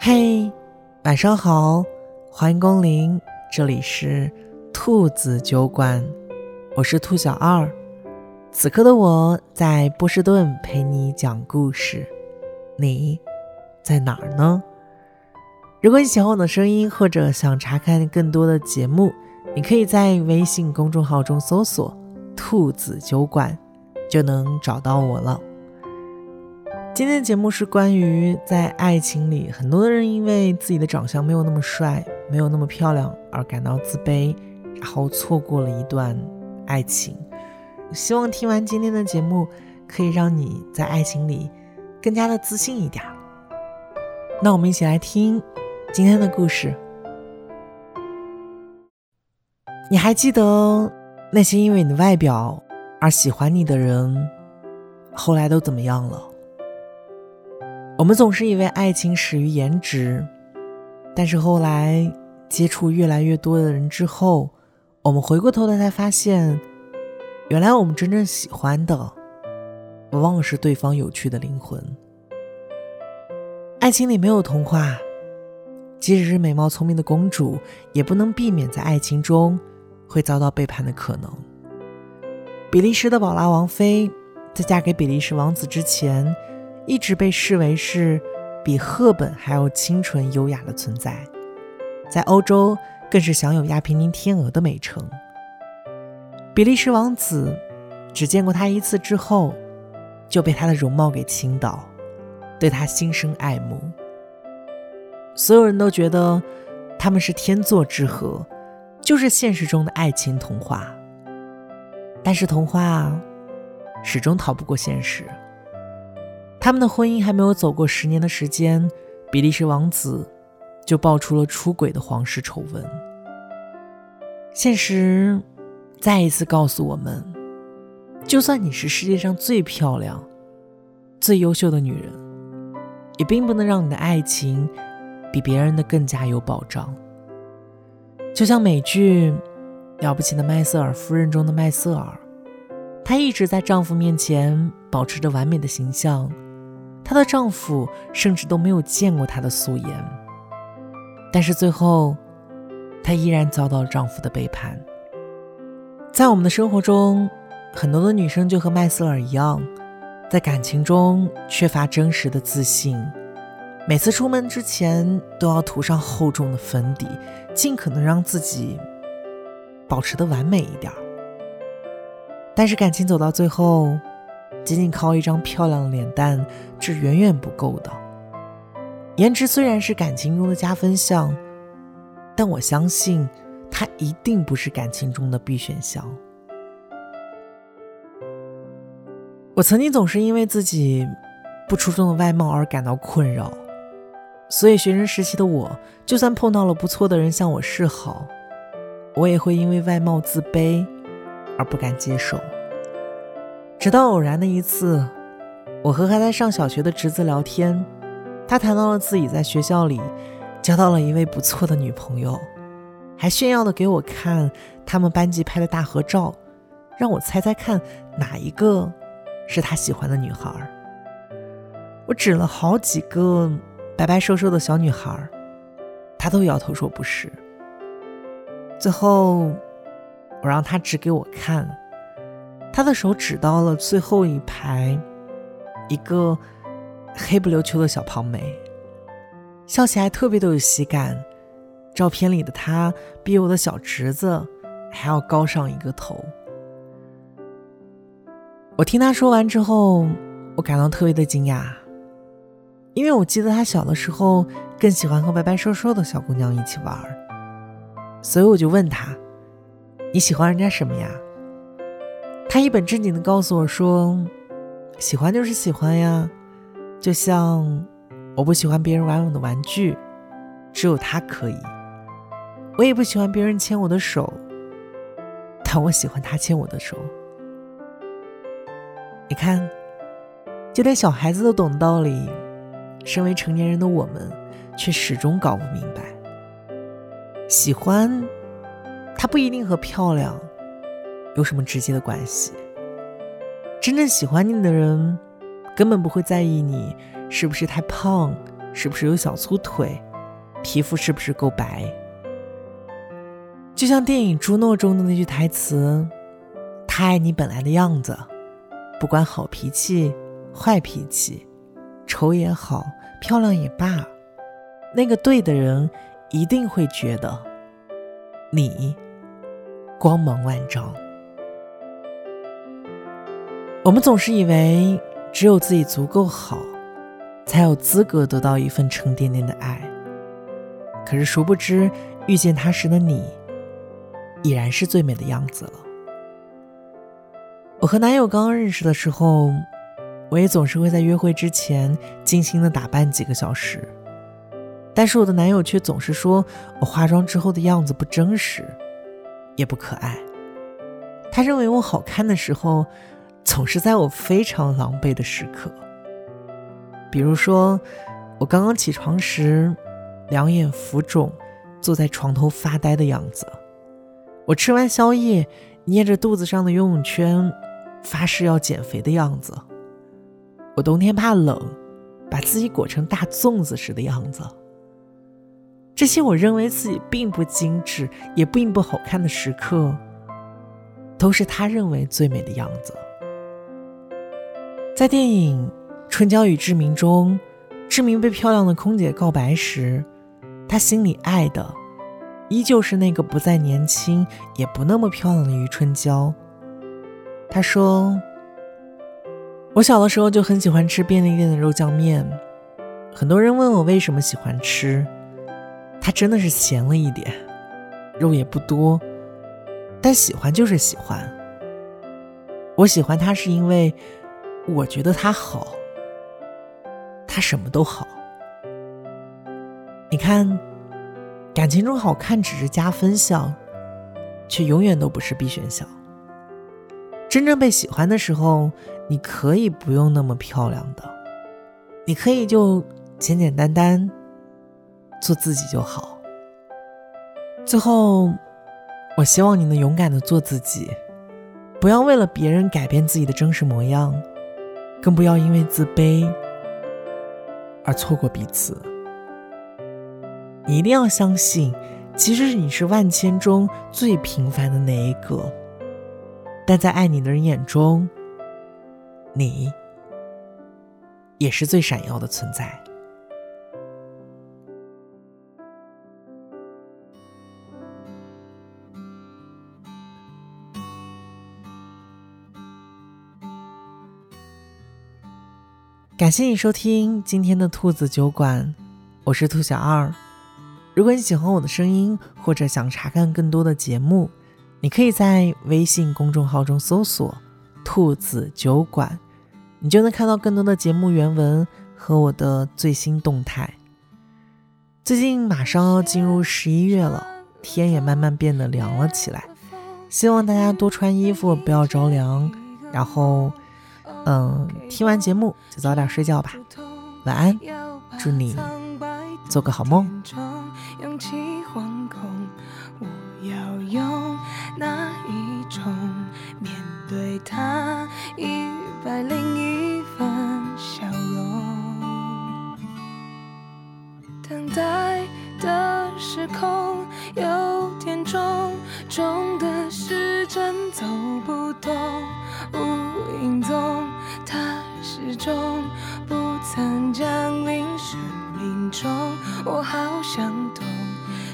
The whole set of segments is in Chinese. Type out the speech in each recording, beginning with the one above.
嘿，晚上好，欢迎光临，这里是兔子酒馆，我是兔小二。此刻的我在波士顿陪你讲故事，你在哪儿呢？如果你喜欢我的声音，或者想查看更多的节目，你可以在微信公众号中搜索“兔子酒馆”，就能找到我了。今天的节目是关于在爱情里，很多的人因为自己的长相没有那么帅，没有那么漂亮而感到自卑，然后错过了一段爱情。希望听完今天的节目，可以让你在爱情里更加的自信一点。那我们一起来听今天的故事。你还记得那些因为你的外表而喜欢你的人，后来都怎么样了？我们总是以为爱情始于颜值，但是后来接触越来越多的人之后，我们回过头来才发现，原来我们真正喜欢的，往往是对方有趣的灵魂。爱情里没有童话，即使是美貌聪明的公主，也不能避免在爱情中会遭到背叛的可能。比利时的宝拉王妃在嫁给比利时王子之前。一直被视为是比赫本还要清纯优雅的存在，在欧洲更是享有“亚平宁天鹅”的美称。比利时王子只见过她一次之后，就被她的容貌给倾倒，对她心生爱慕。所有人都觉得他们是天作之合，就是现实中的爱情童话。但是童话始终逃不过现实。他们的婚姻还没有走过十年的时间，比利时王子就爆出了出轨的皇室丑闻。现实再一次告诉我们，就算你是世界上最漂亮、最优秀的女人，也并不能让你的爱情比别人的更加有保障。就像美剧《了不起的麦瑟尔夫人》中的麦瑟尔，她一直在丈夫面前保持着完美的形象。她的丈夫甚至都没有见过她的素颜，但是最后，她依然遭到了丈夫的背叛。在我们的生活中，很多的女生就和麦瑟尔一样，在感情中缺乏真实的自信，每次出门之前都要涂上厚重的粉底，尽可能让自己保持的完美一点。但是感情走到最后，仅仅靠一张漂亮的脸蛋是远远不够的。颜值虽然是感情中的加分项，但我相信它一定不是感情中的必选项。我曾经总是因为自己不出众的外貌而感到困扰，所以学生时期的我，就算碰到了不错的人向我示好，我也会因为外貌自卑而不敢接受。直到偶然的一次，我和还在上小学的侄子聊天，他谈到了自己在学校里交到了一位不错的女朋友，还炫耀的给我看他们班级拍的大合照，让我猜猜看哪一个是他喜欢的女孩。我指了好几个白白瘦瘦的小女孩，他都摇头说不是。最后，我让他指给我看。他的手指到了最后一排，一个黑不溜秋的小胖妹，笑起来特别的有喜感。照片里的她比我的小侄子还要高上一个头。我听他说完之后，我感到特别的惊讶，因为我记得他小的时候更喜欢和白白瘦瘦的小姑娘一起玩，所以我就问他：“你喜欢人家什么呀？”他一本正经的告诉我说：“喜欢就是喜欢呀，就像我不喜欢别人玩我的玩具，只有他可以。我也不喜欢别人牵我的手，但我喜欢他牵我的手。你看，就连小孩子都懂道理，身为成年人的我们，却始终搞不明白。喜欢，它不一定和漂亮。”有什么直接的关系？真正喜欢你的人，根本不会在意你是不是太胖，是不是有小粗腿，皮肤是不是够白。就像电影《朱诺》中的那句台词：“他爱你本来的样子，不管好脾气、坏脾气，丑也好，漂亮也罢，那个对的人一定会觉得你光芒万丈。”我们总是以为只有自己足够好，才有资格得到一份沉甸甸的爱。可是殊不知，遇见他时的你。已然是最美的样子了。我和男友刚刚认识的时候，我也总是会在约会之前精心的打扮几个小时，但是我的男友却总是说我化妆之后的样子不真实，也不可爱。他认为我好看的时候，总是在我非常狼狈的时刻，比如说我刚刚起床时，两眼浮肿，坐在床头发呆的样子。我吃完宵夜，捏着肚子上的游泳圈，发誓要减肥的样子；我冬天怕冷，把自己裹成大粽子时的样子。这些我认为自己并不精致，也并不好看的时刻，都是他认为最美的样子。在电影《春娇与志明》中，志明被漂亮的空姐告白时，他心里爱的。依旧是那个不再年轻，也不那么漂亮的余春娇。他说：“我小的时候就很喜欢吃便利店的肉酱面，很多人问我为什么喜欢吃，它真的是咸了一点，肉也不多，但喜欢就是喜欢。我喜欢它是因为我觉得他好，他什么都好。你看。”感情中好看只是加分项，却永远都不是必选项。真正被喜欢的时候，你可以不用那么漂亮的，你可以就简简单单做自己就好。最后，我希望你能勇敢的做自己，不要为了别人改变自己的真实模样，更不要因为自卑而错过彼此。你一定要相信，其实你是万千中最平凡的那一个，但在爱你的人眼中，你也是最闪耀的存在。感谢你收听今天的兔子酒馆，我是兔小二。如果你喜欢我的声音，或者想查看更多的节目，你可以在微信公众号中搜索“兔子酒馆”，你就能看到更多的节目原文和我的最新动态。最近马上要进入十一月了，天也慢慢变得凉了起来，希望大家多穿衣服，不要着凉。然后，嗯，听完节目就早点睡觉吧，晚安，祝你做个好梦。勇气惶恐，我要用哪一种面对它？一百零一我好想懂。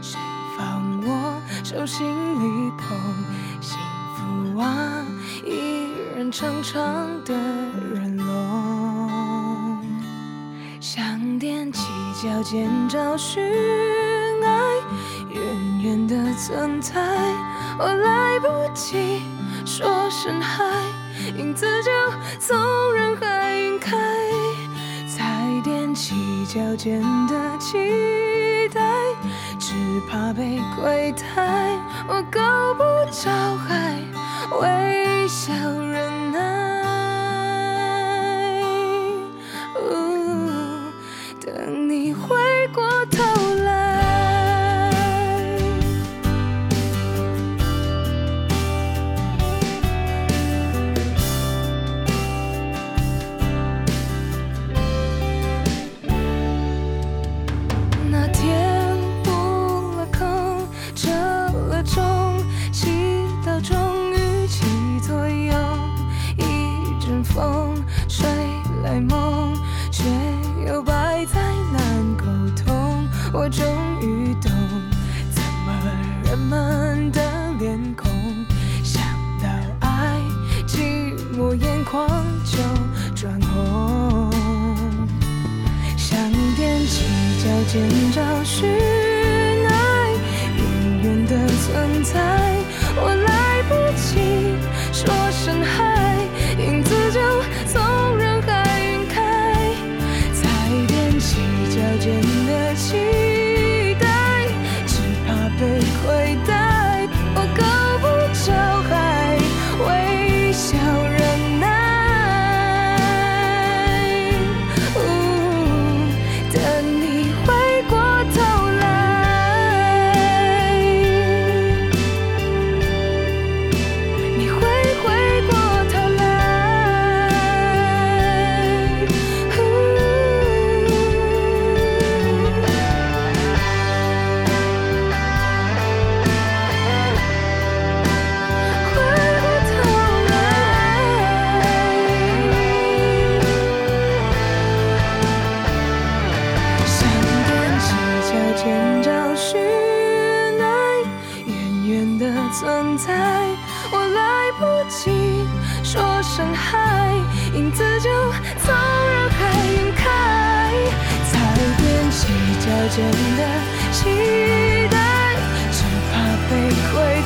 谁放我手心里捧幸福啊，一人长长的人龙，想踮起脚尖找寻爱，远远的存在，我来不及说声嗨，影子就从人海脚尖的期待。只怕被亏待，我够不着海，微笑忍寻找。期待，只怕被亏待。